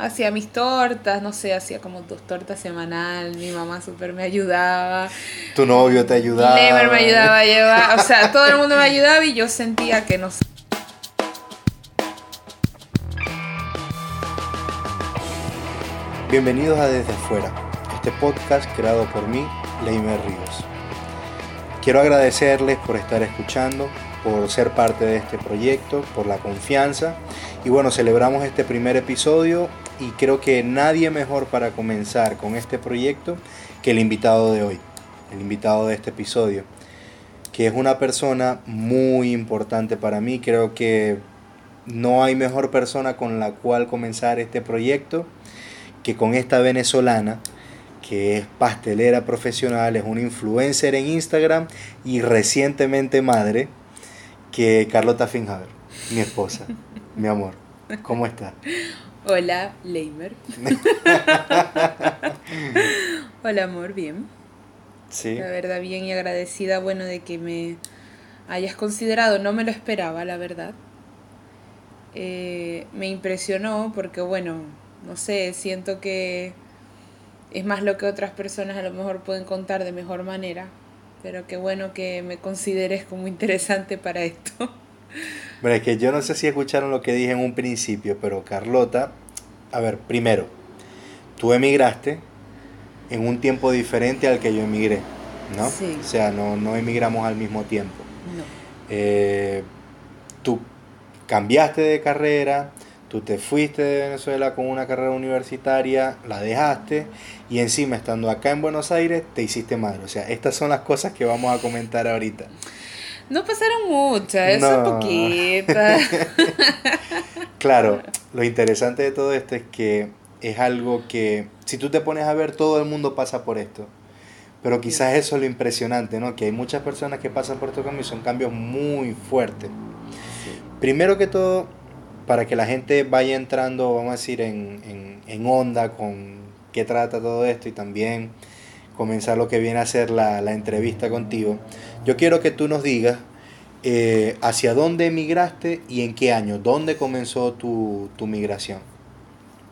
hacía mis tortas, no sé, hacía como dos tortas semanal, mi mamá súper me ayudaba. Tu novio te ayudaba. Never me ayudaba a llevar, o sea, todo el mundo me ayudaba y yo sentía que no sé. Bienvenidos a Desde Afuera, este podcast creado por mí, Leimer Ríos. Quiero agradecerles por estar escuchando, por ser parte de este proyecto, por la confianza. Y bueno, celebramos este primer episodio y creo que nadie mejor para comenzar con este proyecto que el invitado de hoy, el invitado de este episodio, que es una persona muy importante para mí. Creo que no hay mejor persona con la cual comenzar este proyecto que con esta venezolana que es pastelera profesional, es una influencer en Instagram y recientemente madre, que Carlota Finhaber, mi esposa, mi amor. ¿Cómo está? Hola, Leimer. Hola, amor, bien. Sí. La verdad, bien y agradecida, bueno, de que me hayas considerado. No me lo esperaba, la verdad. Eh, me impresionó porque, bueno, no sé, siento que es más lo que otras personas a lo mejor pueden contar de mejor manera. Pero qué bueno que me consideres como interesante para esto. Bueno, es que yo no sé si escucharon lo que dije en un principio, pero Carlota, a ver, primero, tú emigraste en un tiempo diferente al que yo emigré, ¿no? Sí. O sea, no, no emigramos al mismo tiempo. No. Eh, tú cambiaste de carrera, tú te fuiste de Venezuela con una carrera universitaria, la dejaste y encima estando acá en Buenos Aires te hiciste madre. O sea, estas son las cosas que vamos a comentar ahorita. No pasaron muchas, eso No. poquitas. Claro, lo interesante de todo esto es que es algo que si tú te pones a ver todo el mundo pasa por esto. Pero quizás eso es lo impresionante, ¿no? Que hay muchas personas que pasan por estos cambios y son cambios muy fuertes. Primero que todo, para que la gente vaya entrando, vamos a decir, en, en, en onda con qué trata todo esto y también comenzar lo que viene a ser la, la entrevista contigo, yo quiero que tú nos digas eh, hacia dónde emigraste y en qué año, dónde comenzó tu, tu migración.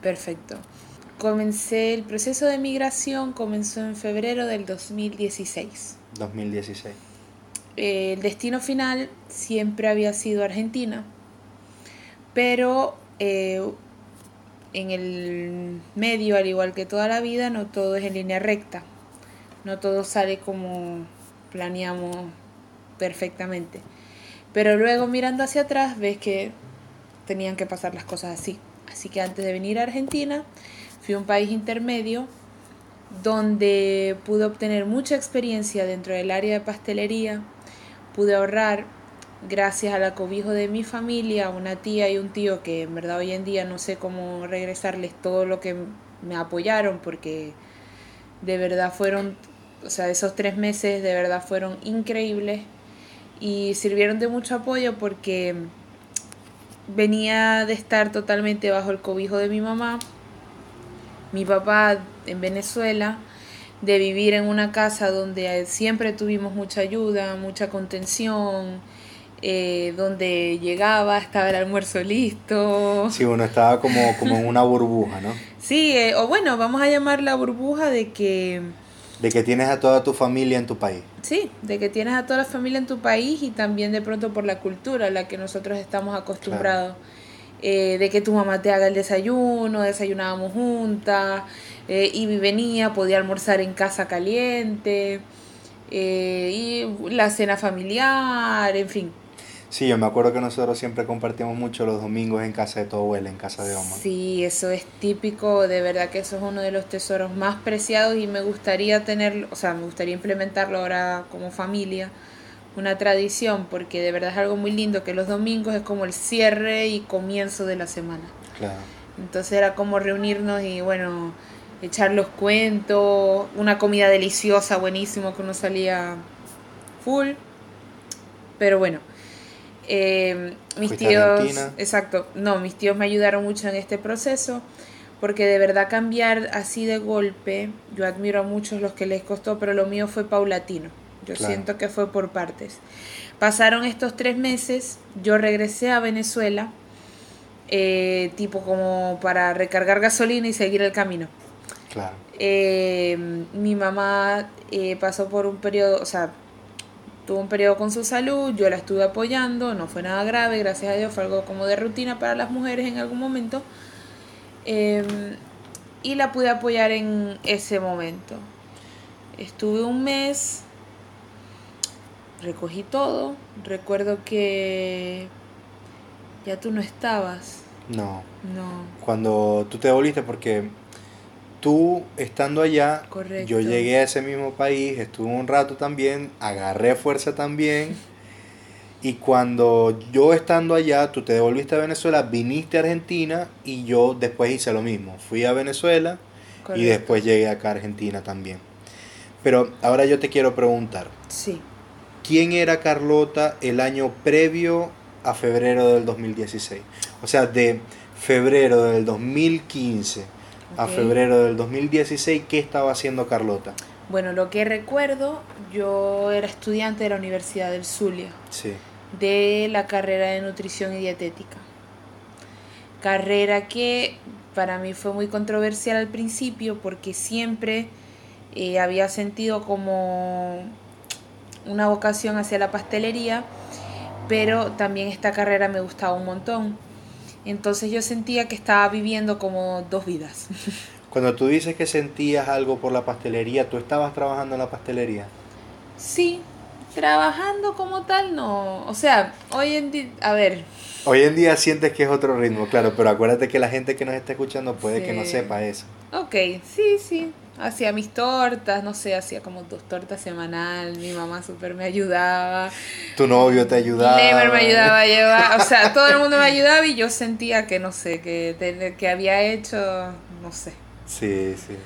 Perfecto. Comencé el proceso de migración, comenzó en febrero del 2016. 2016. Eh, el destino final siempre había sido Argentina, pero eh, en el medio, al igual que toda la vida, no todo es en línea recta, no todo sale como planeamos perfectamente. Pero luego mirando hacia atrás ves que tenían que pasar las cosas así. Así que antes de venir a Argentina, fui a un país intermedio donde pude obtener mucha experiencia dentro del área de pastelería, pude ahorrar gracias al acobijo de mi familia, una tía y un tío que en verdad hoy en día no sé cómo regresarles todo lo que me apoyaron porque de verdad fueron, o sea, esos tres meses de verdad fueron increíbles y sirvieron de mucho apoyo porque venía de estar totalmente bajo el cobijo de mi mamá, mi papá en Venezuela, de vivir en una casa donde siempre tuvimos mucha ayuda, mucha contención, eh, donde llegaba, estaba el almuerzo listo. Sí, uno estaba como, como en una burbuja, ¿no? Sí, eh, o bueno, vamos a llamar la burbuja de que, De que tienes a toda tu familia en tu país. sí, de que tienes a toda la familia en tu país y también de pronto por la cultura a la que nosotros estamos acostumbrados. Eh, de que tu mamá te haga el desayuno, desayunábamos juntas, eh, y venía, podía almorzar en casa caliente, eh, y la cena familiar, en fin. Sí, yo me acuerdo que nosotros siempre compartíamos mucho los domingos en casa de tu abuela, en casa de Oma. Sí, eso es típico, de verdad que eso es uno de los tesoros más preciados y me gustaría tenerlo, o sea, me gustaría implementarlo ahora como familia, una tradición, porque de verdad es algo muy lindo que los domingos es como el cierre y comienzo de la semana. Claro. Entonces era como reunirnos y bueno, echar los cuentos, una comida deliciosa, buenísimo, que uno salía full. Pero bueno, eh, mis tíos, exacto, no, mis tíos me ayudaron mucho en este proceso, porque de verdad cambiar así de golpe, yo admiro a muchos los que les costó, pero lo mío fue paulatino. Yo Claro. siento que fue por partes. Pasaron estos tres meses, yo regresé a Venezuela eh, tipo como para recargar gasolina y seguir el camino. Claro. Eh, mi mamá eh, pasó por un periodo, o sea, tuvo un periodo con su salud, yo la estuve apoyando, no fue nada grave, gracias a Dios, fue algo como de rutina para las mujeres en algún momento. Em, y la pude apoyar en ese momento. Estuve un mes, recogí todo, recuerdo que ya tú no estabas. No. No. Cuando tú te volviste, porque tú estando allá, Correcto. yo llegué a ese mismo país, estuve un rato también, agarré fuerza también. Y cuando yo estando allá, tú te devolviste a Venezuela, viniste a Argentina y yo después hice lo mismo. Fui a Venezuela y después llegué acá a Argentina también. Pero ahora yo te quiero preguntar, Sí. ¿quién era Carlota el año previo a febrero del 2016? O sea, de febrero del 2015 a febrero del 2016, ¿qué estaba haciendo Carlota? Bueno, lo que recuerdo, yo era estudiante de la Universidad del Zulia, Sí, de la carrera de nutrición y dietética. Carrera que para mí fue muy controversial al principio porque siempre eh, había sentido como una vocación hacia la pastelería, pero también esta carrera me gustaba un montón. Entonces yo sentía que estaba viviendo como dos vidas. Cuando tú dices que sentías algo por la pastelería, ¿tú estabas trabajando en la pastelería? Sí, trabajando como tal, no. O sea, hoy en día, a ver, Hoy en día sientes que es otro ritmo, claro, pero acuérdate que la gente que nos está escuchando puede que no sepa eso. ok, sí, sí. Hacía mis tortas, no sé, hacía como dos tortas semanal. Mi mamá súper me ayudaba. Tu novio te ayudaba. Lemer me ayudaba a llevar. O sea, todo el mundo me ayudaba y yo sentía que, no sé, que, que había hecho, no sé. Sí, sí.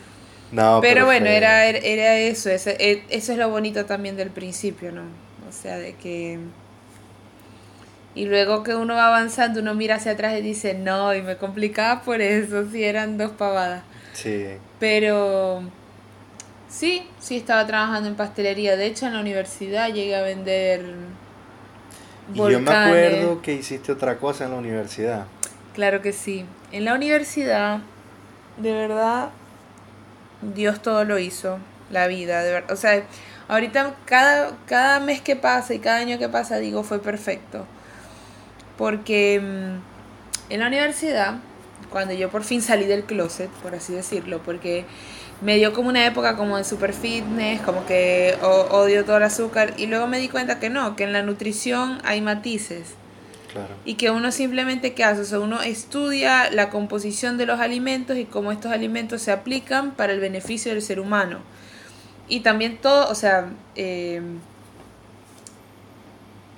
No, Pero bueno, fue- era, era eso, e- eso es lo bonito también del principio, ¿no? O sea, de que... Y luego que uno va avanzando, uno mira hacia atrás y dice, no, y me complicaba por eso, si eran dos pavadas. Sí. Pero sí, sí estaba trabajando en pastelería. De hecho, en la universidad llegué a vender Y yo me acuerdo que hiciste otra cosa en la universidad. Claro que sí. En la universidad, de verdad, Dios todo lo hizo, la vida, de verdad. O sea, ahorita cada, cada mes que pasa y cada año que pasa digo fue perfecto. Porque mm, en la universidad, cuando yo por fin salí del closet, por así decirlo, porque me dio como una época como de super fitness, como que odio todo el azúcar, y luego me di cuenta que no, que en la nutrición hay matices Y que uno simplemente qué hace, o sea, uno estudia la composición de los alimentos y cómo estos alimentos se aplican para el beneficio del ser humano. Y también todo, o sea, eh,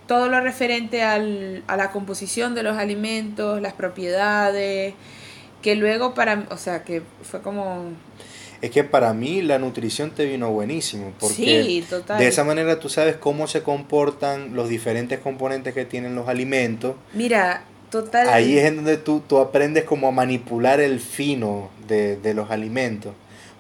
todo lo referente al, a la composición de los alimentos, las propiedades, que luego para, o sea, que fue como... Es que para mí la nutrición te vino buenísimo. Porque sí, total. de esa manera tú sabes cómo se comportan los diferentes componentes que tienen los alimentos. Mira, total... Ahí es en donde tú, tú aprendes como a manipular el fino de, de los alimentos.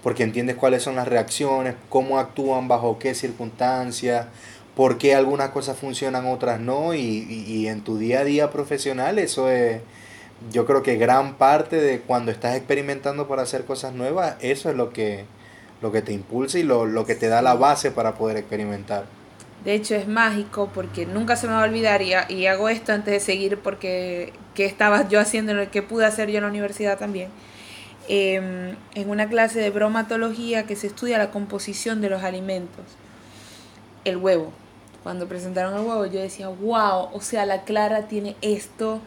Porque entiendes cuáles son las reacciones, cómo actúan, bajo qué circunstancias, por qué algunas cosas funcionan, otras no. Y, y- y en tu día a día profesional eso es, yo creo que gran parte de cuando estás experimentando para hacer cosas nuevas, eso es lo que, lo que te impulsa y lo, lo que te da la base para poder experimentar. De hecho es mágico porque nunca se me va a olvidar y, ha- y hago esto antes de seguir porque qué estaba yo haciendo, que pude hacer yo en la universidad también. Em, en una clase de bromatología que se estudia la composición de los alimentos. El huevo. Cuando presentaron el huevo yo decía, wow, o sea, la clara tiene esto,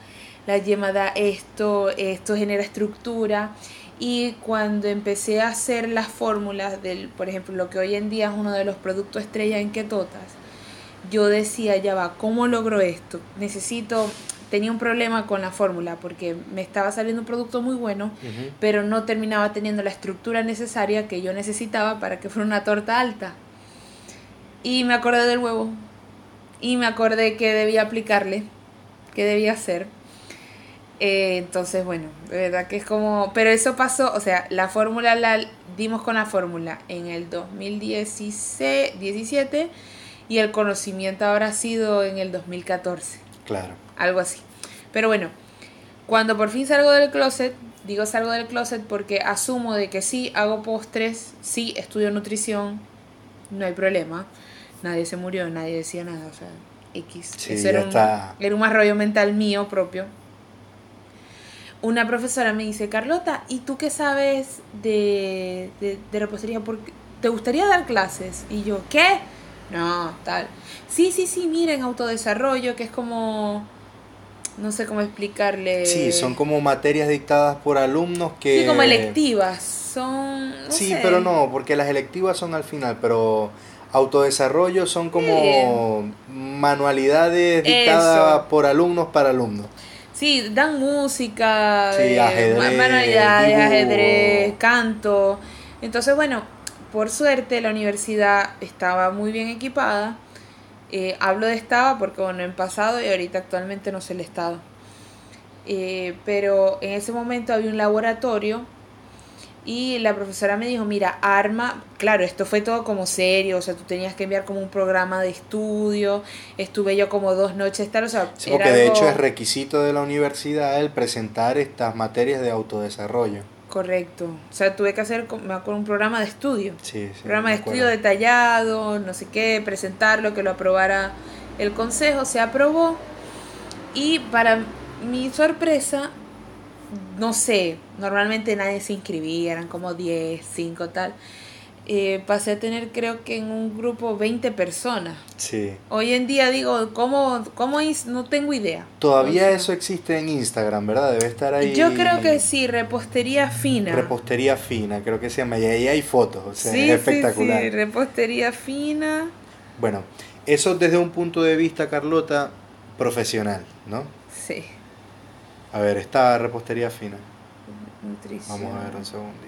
la yema da esto, esto genera estructura. Y cuando empecé a hacer las fórmulas del, por ejemplo, lo que hoy en día es uno de los productos estrella en ketotas, yo decía, ya va, ¿cómo logro esto? Necesito, tenía un problema con la fórmula porque me estaba saliendo un producto muy bueno, pero no terminaba teniendo la estructura necesaria que yo necesitaba para que fuera una torta alta. Y me acordé del huevo. Y me acordé que debía aplicarle, que debía hacer. Eh, entonces, bueno, de verdad que es como... Pero eso pasó, o sea, la fórmula la dimos con la fórmula en el 2016, 17 y el conocimiento habrá sido en el 2014 Claro. algo así. Pero bueno, Cuando por fin salgo del closet, digo salgo del closet porque asumo de que sí, hago postres, sí, estudio nutrición, no hay problema. Nadie se murió, nadie decía nada, o sea, X. Sí, Eso era, está. un, era un arroyo mental mío propio. Una profesora me dice, Carlota, ¿y tú qué sabes de, de, de repostería? Porque ¿Te gustaría dar clases? Y yo, ¿qué? No, tal. Sí, sí, sí, miren, autodesarrollo, que es como... No sé cómo explicarle. Sí, son como materias dictadas por alumnos que... Sí, como electivas. Son... no sí, sé. pero no, porque las electivas son al final, pero autodesarrollo son como manualidades dictadas Eso. por alumnos para alumnos. Sí, dan música, Sí, eh, ajedrez, manualidades, ajedrez, canto. Entonces, bueno, por suerte la universidad estaba muy bien equipada. Eh, hablo de estaba porque, bueno, en pasado y ahorita actualmente no sé el estado. Eh, pero en ese momento había un laboratorio y la profesora me dijo, mira, arma, claro, esto fue todo como serio, o sea, tú tenías que enviar como un programa de estudio, estuve yo como dos noches tal, o sea, Sí, era porque de algo- hecho es requisito de la universidad el presentar estas materias de autodesarrollo. Correcto. O sea, tuve que hacer, me acuerdo, un programa de estudio. Sí, sí. programa de estudio detallado, no sé qué, presentarlo, que lo aprobara el consejo, se aprobó. Y para mi sorpresa, no sé, normalmente nadie se inscribía, eran como 10, 5 tal. Eh, pasé a tener creo que en un grupo 20 personas. Sí. Hoy en día digo, ¿cómo, cómo is- No tengo idea. Todavía O sea, eso existe en Instagram, ¿verdad? Debe estar ahí. Yo creo que sí, repostería fina. Repostería fina, creo que se llama. Y ahí hay fotos, o sea, sí, es espectacular. Sí, sí, repostería fina. Bueno, eso desde un punto de vista, Carlota, profesional, ¿no? Sí. A ver, esta repostería fina. Nutrición. Vamos a ver un segundito.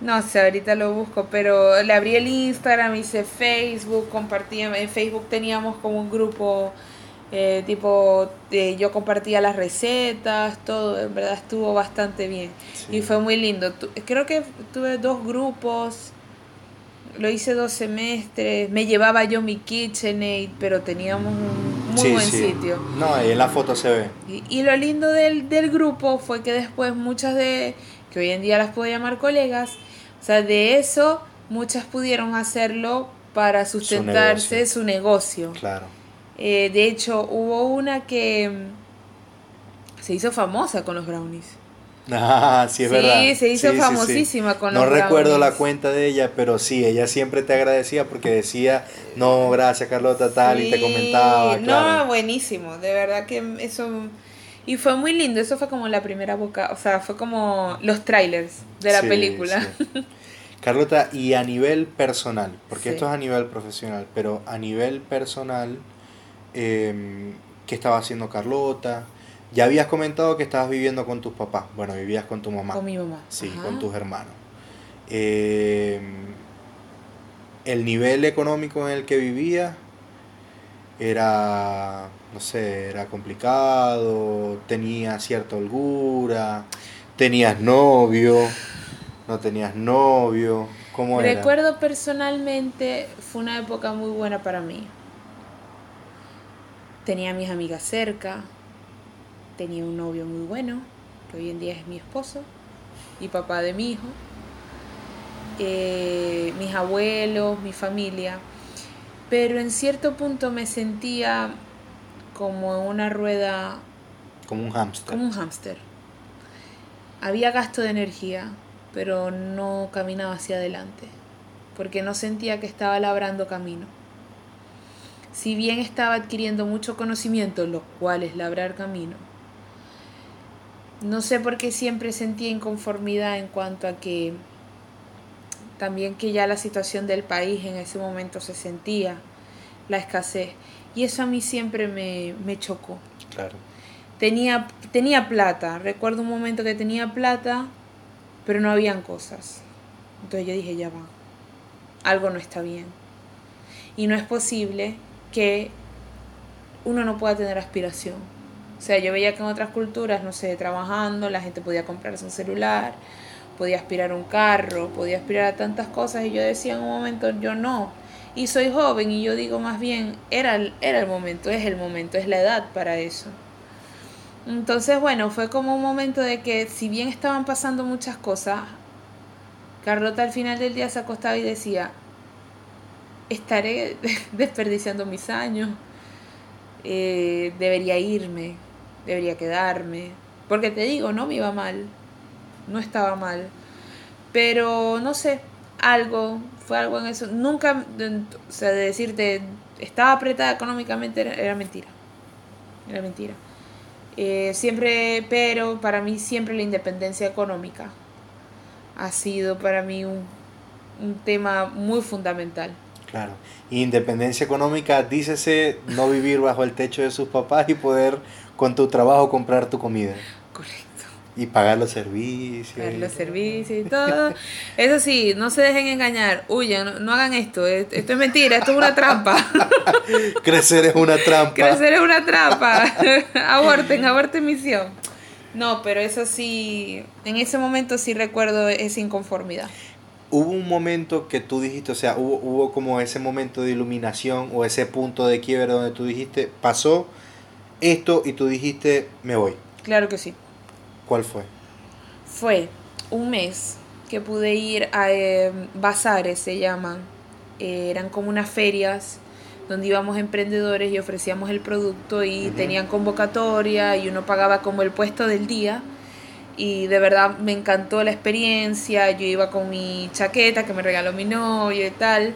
No sé, ahorita lo busco, pero le abrí el Instagram, hice Facebook, compartía, en Facebook teníamos como un grupo eh, tipo, eh, yo compartía las recetas, todo, en verdad estuvo bastante bien. Sí. Y fue muy lindo. Tu- creo que tuve dos grupos, lo hice dos semestres, me llevaba yo mi KitchenAid, pero teníamos un muy Sí, buen sí. sitio. No, ahí en la foto se ve. Y, y lo lindo del, del grupo fue que después muchas de, que hoy en día las puedo llamar colegas, o sea, de eso muchas pudieron hacerlo para sustentarse negocio. su negocio. Claro. Eh, de hecho, hubo una que mm, se hizo famosa con los brownies. Ah, sí, es Sí, verdad. se hizo Sí, sí, sí. famosísima con No los recuerdo la cuenta de ella, pero sí, ella siempre te agradecía porque decía, no, gracias Carlota, tal, y te Sí, comentaba. No, buenísimo, de verdad que eso... Y fue muy lindo, eso fue como la primera boca, o sea, fue como los trailers de la Sí, película. sí. Carlota, y a nivel personal, porque Sí. esto es a nivel profesional, pero a nivel personal, eh, ¿qué estaba haciendo Carlota? Ya habías comentado que estabas viviendo con tus papás, bueno, vivías con tu mamá, Con mi mamá. sí, Ajá. con tus hermanos. Eh, el nivel económico en el que vivías era, no sé, era complicado, tenía cierta holgura, tenías novio, no tenías novio, ¿cómo era? Recuerdo personalmente, fue una época muy buena para mí. Tenía a mis amigas cerca, tenía un novio muy bueno, que hoy en día es mi esposo y papá de mi hijo, eh, mis abuelos, mi familia, pero en cierto punto me sentía como en una rueda Como un hámster. como un hámster. Había gasto de energía, pero no caminaba hacia adelante, porque no sentía que estaba labrando camino. Si bien estaba adquiriendo mucho conocimiento, lo cual es labrar camino, no sé por qué siempre sentía inconformidad en cuanto a que también que ya la situación del país en ese momento se sentía, la escasez, y eso a mí siempre me, me chocó Claro. tenía, tenía plata. Recuerdo un momento que tenía plata, pero no habían cosas. Entonces yo dije, ya va, algo no está bien. Y no es posible que uno no pueda tener aspiración. O sea, yo veía que en otras culturas, no sé, trabajando, la gente podía comprarse un celular, podía aspirar un carro, podía aspirar a tantas cosas y yo decía en un momento, yo no. Y soy joven y yo digo más bien, era, el- era el momento, es el momento, es la edad para eso. Entonces, bueno, fue como un momento de que si bien estaban pasando muchas cosas, Carlota al final del día se acostaba y decía, estaré desperdiciando mis años, eh, debería irme, debería quedarme, porque te digo, no me iba mal, no estaba mal, pero no sé, algo, fue algo en eso, nunca, o sea, de decirte, estaba apretada económicamente, era, mentira, era mentira. Eh, siempre, pero para mí siempre la independencia económica ha sido para mí un, un tema muy fundamental. Claro. Independencia económica, dícese no vivir bajo el techo de sus papás y poder con tu trabajo comprar tu comida. Correcto. Y pagar los servicios. Pagar los servicios y todo. Eso sí, no se dejen engañar. Huyan, no, hagan esto. Esto es mentira, esto es una trampa. Crecer es una trampa. Crecer es una trampa. aborten, aborten misión. No, pero eso sí, en ese momento sí recuerdo esa inconformidad hubo un momento que tú dijiste, o sea, hubo, hubo como ese momento de iluminación o ese punto de quiebre donde tú dijiste, pasó esto y tú dijiste, me voy. Claro que sí. ¿Cuál fue? Fue un mes que pude ir a eh, bazares, se llaman. Eh, eran como unas ferias donde íbamos emprendedores y ofrecíamos el producto y tenían convocatoria y uno pagaba como el puesto del día y de verdad me encantó la experiencia. Yo iba con mi chaqueta que me regaló mi novio y tal,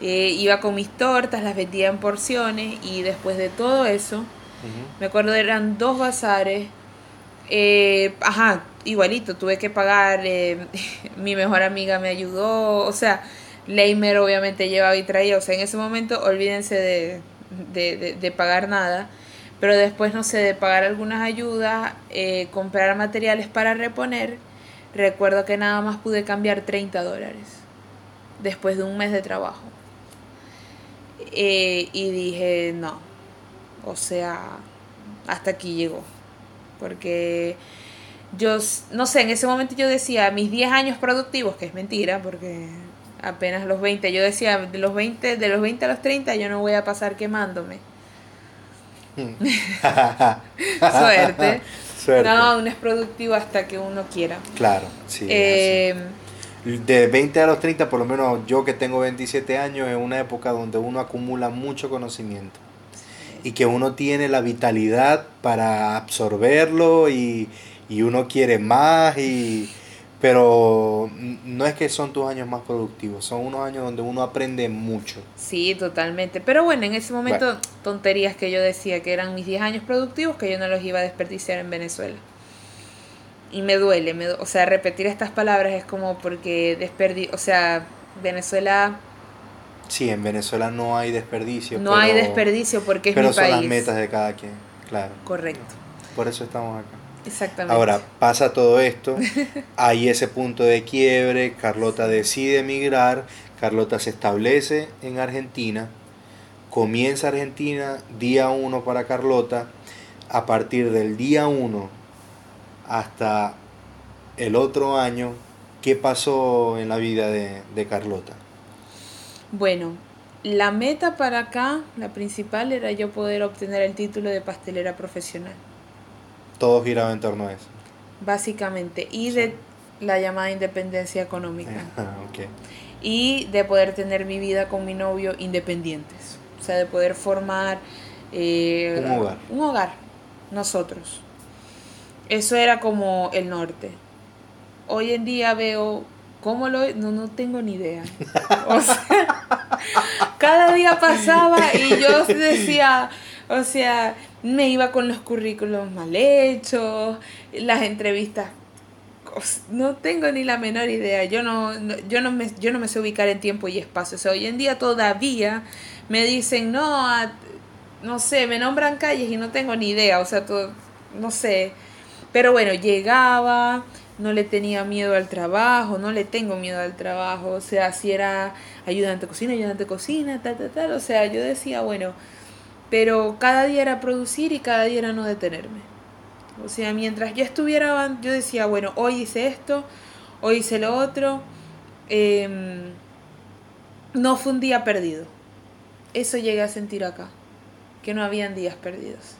eh, iba con mis tortas, las vendía en porciones y después de todo eso, me acuerdo eran dos bazares, eh, ajá, igualito, tuve que pagar, eh, mi mejor amiga me ayudó, o sea, Leimer obviamente llevaba y traía, o sea, en ese momento olvídense de, de, de pagar nada pero después, no sé, de pagar algunas ayudas, eh, comprar materiales para reponer, recuerdo que nada más pude cambiar 30 dólares después de un mes de trabajo. Eh, y dije, no, o sea, hasta aquí llegó. Porque yo, no sé, en ese momento yo decía, mis 10 años productivos, que es mentira, porque apenas los 20, yo decía, de los 20, de los 20 a los 30 yo no voy a pasar quemándome Suerte. No, uno es productivo hasta que uno quiera. Claro, sí. Eh, de 20 a los 30, por lo menos yo que tengo 27 años, es una época donde uno acumula mucho conocimiento y que uno tiene la vitalidad para absorberlo y, y uno quiere más y, pero no es que son tus años más productivos, son unos años donde uno aprende mucho. Sí, totalmente. Pero bueno, en ese momento tonterías que yo decía que eran mis 10 años productivos que yo no los iba a desperdiciar en Venezuela. Y me duele, me, o sea, repetir estas palabras es como porque desperdi, o sea, Venezuela Sí, en Venezuela no hay desperdicio. No hay desperdicio porque es pero mi país. son las metas de cada quien, claro. Correcto. Por eso estamos acá. Exactamente. Ahora, pasa todo esto, hay ese punto de quiebre, Carlota decide emigrar, Carlota se establece en Argentina, comienza Argentina, día uno para Carlota, a partir del día uno hasta el otro año, ¿qué pasó en la vida de, de Carlota? Bueno, la meta para acá, la principal, era yo poder obtener el título de pastelera profesional todo giraba en torno a eso. Básicamente, y de la llamada independencia económica. Ah, y de poder tener mi vida con mi novio independientes. O sea, de poder formar eh, un hogar. Un hogar, nosotros. Eso era como el norte. Hoy en día veo cómo lo... No, no tengo ni idea. O sea, pasaba y yo decía, o sea, me iba con los currículos mal hechos, las entrevistas no tengo ni la menor idea. Yo no, yo no me yo no me sé ubicar en tiempo y espacio. O sea, hoy en día todavía me dicen, "No, no sé, me nombran calles y no tengo ni idea." O sea, todo no sé. Pero bueno, llegaba, no le tenía miedo al trabajo, no le tengo miedo al trabajo. O sea, si era ayudante de cocina, ayudante de cocina, tal, tal, tal. O sea, yo decía, bueno, pero cada día era producir y cada día era no detenerme. O sea, mientras yo estuviera, yo decía, bueno, hoy hice esto, hoy hice lo otro. Em, no fue un día perdido. Eso llegué a sentir acá, que no habían días perdidos.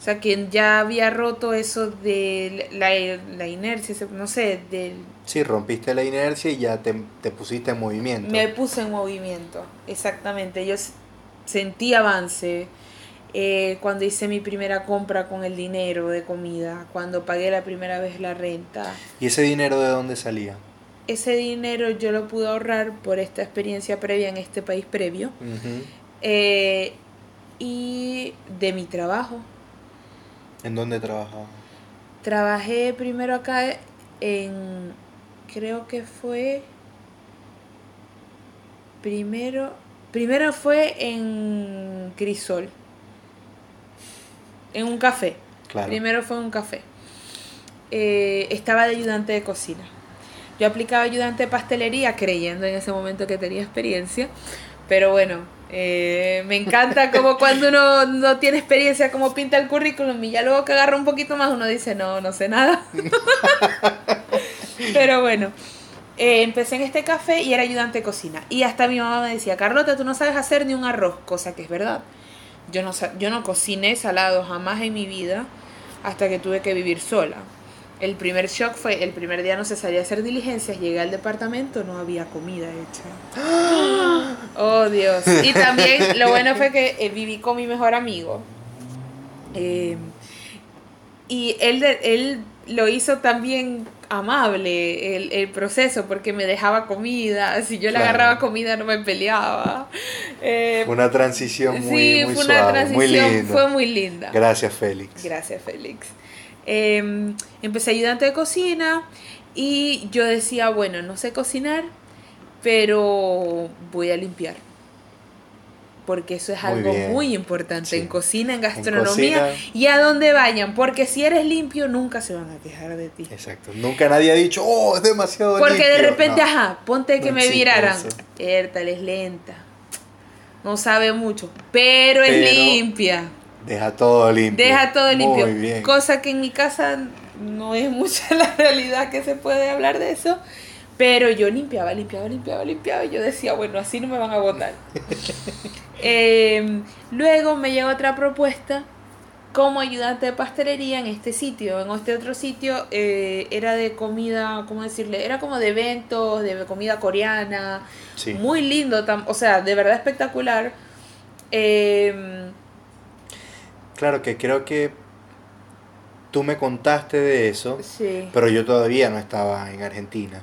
O sea, que ya había roto eso de la, la inercia, no sé, del... Sí, rompiste la inercia y ya te, te, pusiste en movimiento. Me puse en movimiento, exactamente. Yo sentí avance eh, cuando hice mi primera compra con el dinero de comida, cuando pagué la primera vez la renta. ¿Y ese dinero de dónde salía? Ese dinero yo lo pude ahorrar por esta experiencia previa en este país previo. Eh, y de mi trabajo. ¿En dónde trabajaba? Trabajé primero acá en, creo que fue, primero, primero fue en Crisol, en un café. Primero fue en un café. Eh, estaba de ayudante de cocina. Yo aplicaba ayudante de pastelería creyendo en ese momento que tenía experiencia, pero bueno, eh, me encanta como cuando uno no tiene experiencia, como pinta el currículum y ya luego que agarra un poquito más uno dice, no, no sé nada. Pero bueno, eh, empecé en este café y era ayudante de cocina. Y hasta mi mamá me decía, Carlota, tú no sabes hacer ni un arroz, cosa que es verdad. Yo no, yo no cociné salado jamás en mi vida hasta que tuve que vivir sola. El primer shock fue, el primer día no se salía a hacer diligencias, llegué al departamento, no había comida hecha. Oh Dios. Y también lo bueno fue que eh, viví con mi mejor amigo. Eh, y él, él lo hizo también amable el, proceso porque me dejaba comida, si yo le agarraba comida no me peleaba. Eh, una transición muy, fue una transición, fue muy linda. Gracias Félix. Gracias Félix. Em, empecé ayudante de cocina y yo decía, bueno, no sé cocinar, pero voy a limpiar. Porque eso es algo muy importante en cocina, en gastronomía y a donde vayan. Porque si eres limpio, nunca se van a quejar de ti. Exacto. Nunca nadie ha dicho, oh, es demasiado Porque de repente, ajá, ponte que me viraran. Ertal es lenta. No sabe mucho, pero, es limpia. Deja todo limpio. Deja todo limpio. Cosa que en mi casa no es mucha la realidad que se puede hablar de eso. Pero yo limpiaba, limpiaba, limpiaba, limpiaba. Y yo decía, bueno, así no me van a votar. Em, luego me llegó otra propuesta como ayudante de pastelería en este sitio. En este otro sitio eh, era de comida, ¿cómo decirle? Era como de eventos, de comida coreana. Muy lindo, o sea, de verdad espectacular. Eh, Claro que creo que tú me contaste de eso, pero yo todavía no estaba en Argentina.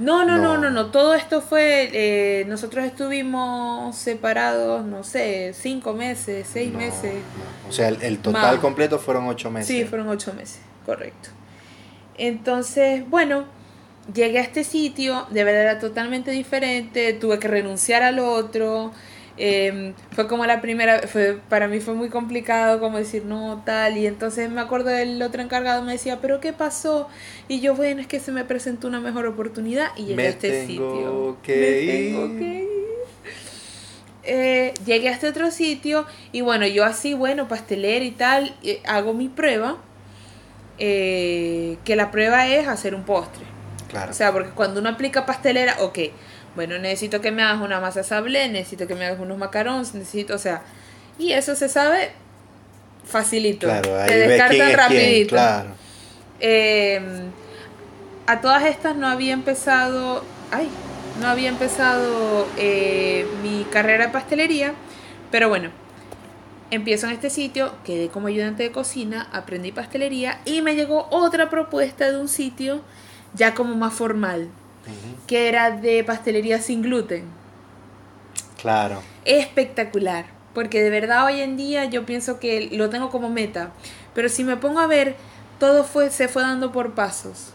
No, no, no, no, no, todo esto fue, eh, nosotros estuvimos separados, no sé, cinco meses, seis meses. O sea, el, total completo fueron ocho meses. Sí, fueron ocho meses, correcto. Entonces, bueno, llegué a este sitio, de verdad era totalmente diferente, tuve que renunciar al otro, Em, fue como la primera, fue, para mí fue muy complicado como decir no tal y entonces me acuerdo del otro encargado me decía pero qué pasó y yo bueno es que se me presentó una mejor oportunidad y llegué a este sitio que Tengo que ir. Eh, llegué a este otro sitio y bueno yo así bueno pastelera y tal eh, hago mi prueba eh, que la prueba es hacer un postre. Claro. o sea porque cuando uno aplica pastelera ok bueno, necesito que me hagas una masa sablé, necesito que me hagas unos macarons, necesito, o sea, y eso se sabe facilito, claro, te descartan rapidito. claro. Em, a todas estas no había empezado, ay, no había empezado eh, mi carrera de pastelería, pero bueno, empiezo en este sitio, quedé como ayudante de cocina, aprendí pastelería y me llegó otra propuesta de un sitio ya como más formal, que era de pastelería sin gluten. Claro. Espectacular, porque de verdad hoy en día yo pienso que lo tengo como meta, pero si me pongo a ver, todo fue, se fue dando por pasos.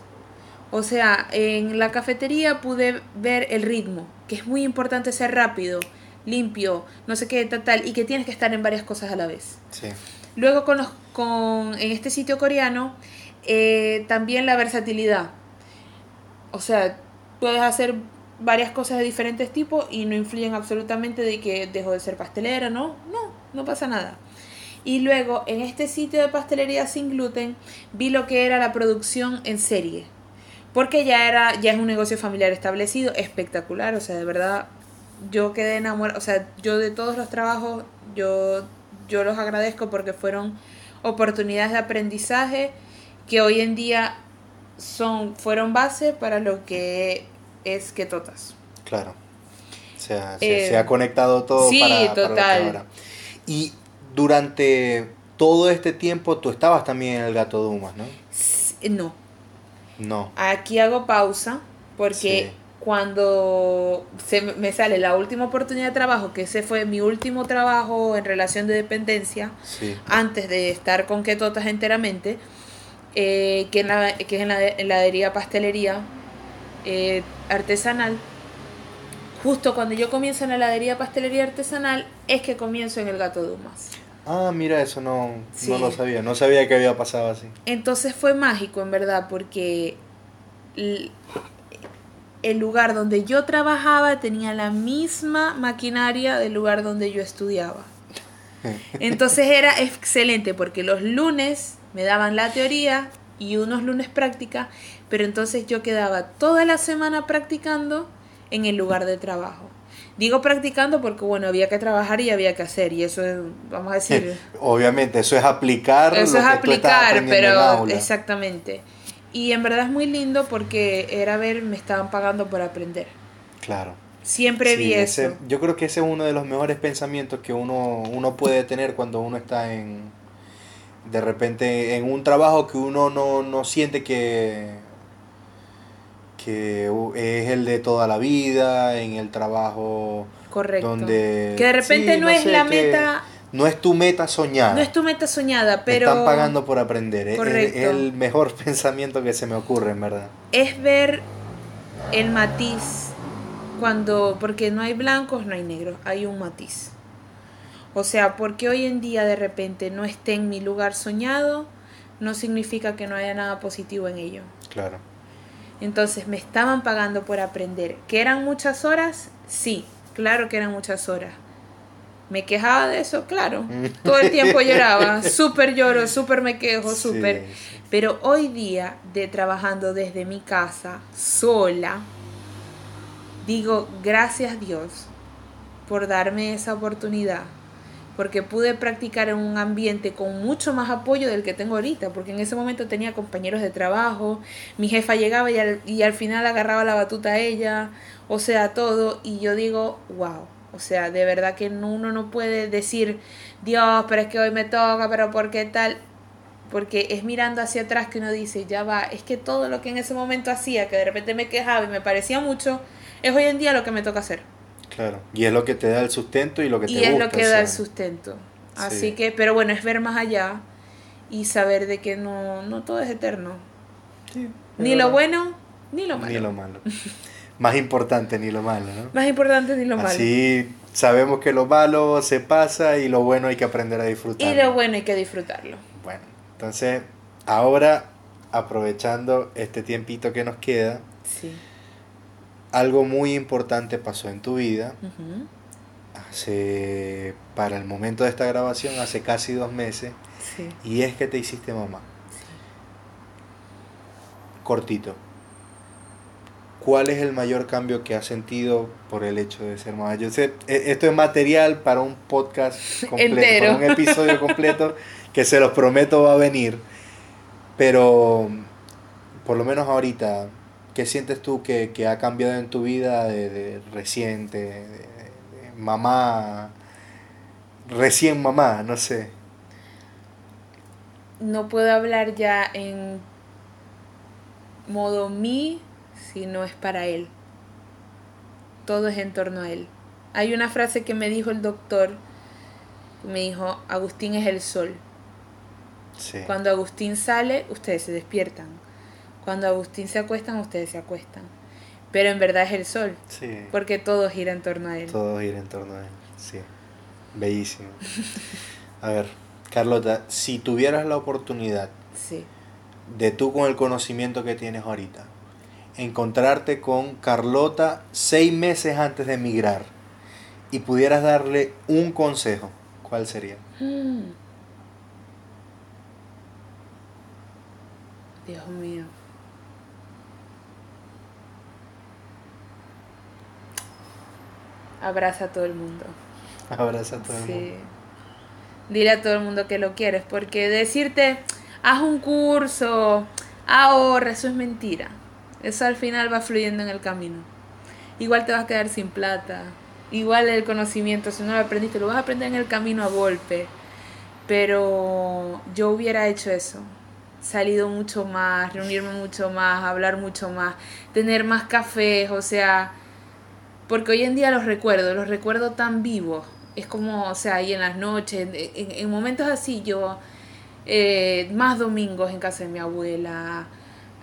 O sea, en la cafetería pude ver el ritmo, que es muy importante ser rápido, limpio, no sé qué, tal, tal, y que tienes que estar en varias cosas a la vez. Sí. Luego con, los, con en este sitio coreano, eh, también la versatilidad. O sea, puedes hacer varias cosas de diferentes tipos y no influyen absolutamente de que dejo de ser pastelera, ¿no? No, no pasa nada. Y luego en este sitio de pastelería sin gluten vi lo que era la producción en serie. Porque ya era ya es un negocio familiar establecido, espectacular, o sea, de verdad yo quedé enamorada, o sea, yo de todos los trabajos yo yo los agradezco porque fueron oportunidades de aprendizaje que hoy en día son, fueron base para lo que es Ketotas. Claro. O sea, se, ha conectado todo sí, total. Y durante todo este tiempo tú estabas también en el Gato Dumas, ¿no? No. No. Aquí hago pausa porque cuando se me sale la última oportunidad de trabajo, que ese fue mi último trabajo en relación de dependencia, antes de estar con Ketotas enteramente, eh, que, que es en la heladería pastelería eh, artesanal. Justo cuando yo comienzo en la heladería pastelería artesanal, es que comienzo en el Gato Dumas. Ah, mira, eso no, no lo sabía, no sabía que había pasado así. Entonces fue mágico, en verdad, porque el lugar donde yo trabajaba tenía la misma maquinaria del lugar donde yo estudiaba. Entonces era excelente porque los lunes me daban la teoría y unos lunes práctica, pero entonces yo quedaba toda la semana practicando en el lugar de trabajo. Digo practicando porque, bueno, había que trabajar y había que hacer, y eso es, vamos a decir... Obviamente, eso es aplicar. Eso es aplicar, pero exactamente. Y en verdad es muy lindo porque era ver, me estaban pagando por aprender. Claro. Siempre vi eso. yo creo que ese es uno de los mejores pensamientos que uno, uno puede tener cuando uno está en, de repente, en un trabajo que uno no, no siente que, que es el de toda la vida, en el trabajo Correcto. donde... Que de repente no, es la meta no es tu meta soñada. No es tu meta soñada, pero... están pagando por aprender. Es, el mejor pensamiento que se me ocurre, en verdad. Es ver el matiz cuando... Porque no hay blancos, no hay negros, hay un matiz. O sea, porque hoy en día de repente no esté en mi lugar soñado, no significa que no haya nada positivo en ello. Claro. Entonces, me estaban pagando por aprender. ¿Que eran muchas horas? Sí, claro que eran muchas horas me quejaba de eso, claro. Todo el tiempo lloraba, súper lloro, súper me quejo, súper. Pero hoy día, de trabajando desde mi casa, sola, digo, gracias Dios por darme esa oportunidad. Porque pude practicar en un ambiente con mucho más apoyo del que tengo ahorita. Porque en ese momento tenía compañeros de trabajo, mi jefa llegaba y al, final agarraba la batuta a ella, o sea, todo. Y yo digo, wow o sea, de verdad que uno no puede decir, Dios, pero es que hoy me toca, pero ¿por qué tal? Porque es mirando hacia atrás que uno dice, ya va, es que todo lo que en ese momento hacía, que de repente me quejaba y me parecía mucho, es hoy en día lo que me toca hacer. Claro, y es lo que te da el sustento y lo que te y es lo que da el sustento. Así que, pero bueno, es ver más allá y saber de que no, no todo es eterno. ni lo bueno, ni lo malo. Ni lo malo. Más importante ni lo malo, ¿no? Más importante ni lo malo. Así sabemos que lo malo se pasa y lo bueno hay que aprender a disfrutarlo. Y lo bueno hay que disfrutarlo. Bueno, entonces ahora aprovechando este tiempito que nos queda, sí. Algo muy importante pasó en tu vida. Hace, para el momento de esta grabación, hace casi dos meses. Sí. Y es que te hiciste mamá. Sí. Cortito. ¿Cuál es el mayor cambio que has sentido por el hecho de ser mamá? Yo sé, e, esto es material para un podcast completo, para un episodio completo que se los prometo va a venir. Pero por lo menos ahorita, ¿qué sientes tú que, ha cambiado en tu vida de, reciente, de, mamá, recién mamá, no sé? No puedo hablar ya en modo mi si no es para Él. Todo es en torno a Él. Hay una frase que me dijo el doctor, me dijo, Agustín es el sol. Cuando Agustín sale, ustedes se despiertan. Cuando Agustín se acuestan, ustedes se acuestan. Pero en verdad es el sol. Porque todo gira en torno a él. Todo gira en torno a él. Sí. Bellísimo. A ver, Carlota, si tuvieras la oportunidad sí. de tú con el conocimiento que tienes ahorita, encontrarte con Carlota seis meses antes de emigrar y pudieras darle un consejo, ¿cuál sería? Mm. Dios mío. Abraza a todo el mundo. Abraza a todo el mundo. Dile a todo el mundo que lo quieres, porque decirte, haz un curso, ahorra, eso es mentira. Eso al final va fluyendo en el camino. Igual te vas a quedar sin plata. Igual el conocimiento, si no lo aprendiste, lo vas a aprender en el camino a golpe. Pero yo hubiera hecho eso. Salido mucho más, reunirme mucho más, hablar mucho más, tener más cafés, o sea, porque hoy en día los recuerdo, los recuerdo tan vivos. Es como, o sea, ahí en las noches, en, momentos así, yo, eh, más domingos en casa de mi abuela,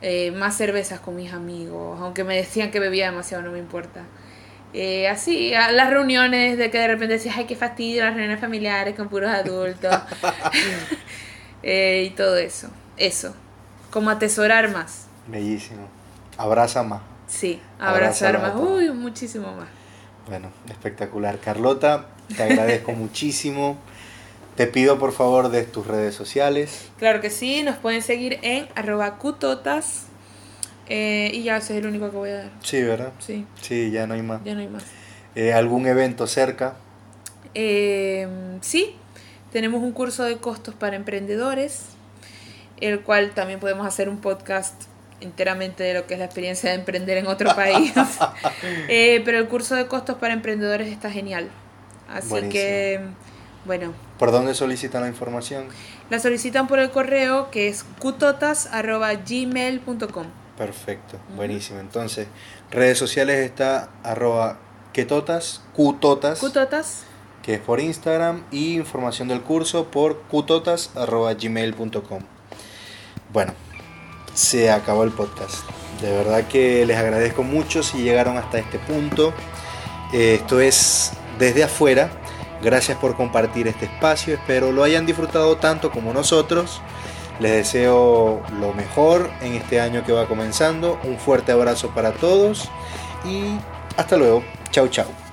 eh, más cervezas con mis amigos, aunque me decían que bebía demasiado, no me importa. Eh, así, a las reuniones de que de repente decías, ay, qué fastidio, las reuniones familiares con puros adultos. y todo eso, eso, como atesorar más. Bellísimo. Abraza más. Sí, abrazar más. Uy, muchísimo más. Bueno, espectacular. Carlota, te agradezco muchísimo. Te pido por favor de tus redes sociales. Claro que sí, nos pueden seguir en arroba cutotas. Eh, y ya ese es el único que voy a dar. Sí, ¿verdad? Sí. Sí, ya no hay más. Ya no hay más. Eh, ¿Algún evento cerca? Eh, sí, tenemos un curso de costos para emprendedores, el cual también podemos hacer un podcast enteramente de lo que es la experiencia de emprender en otro país. Eh, pero el curso de costos para emprendedores está genial. Así que, bueno. ¿Por dónde solicitan la información? La solicitan por el correo que es cutotas.gmail.com. Perfecto, buenísimo. Entonces, redes sociales está arroba quetotas, cutotas. Cutotas. Que es por Instagram y información del curso por cutotas.gmail.com. Bueno, se acabó el podcast. De verdad que les agradezco mucho si llegaron hasta este punto. Eh, esto es desde afuera. Gracias por compartir este espacio. Espero lo hayan disfrutado tanto como nosotros. Les deseo lo mejor en este año que va comenzando. Un fuerte abrazo para todos y hasta luego. Chau, chau.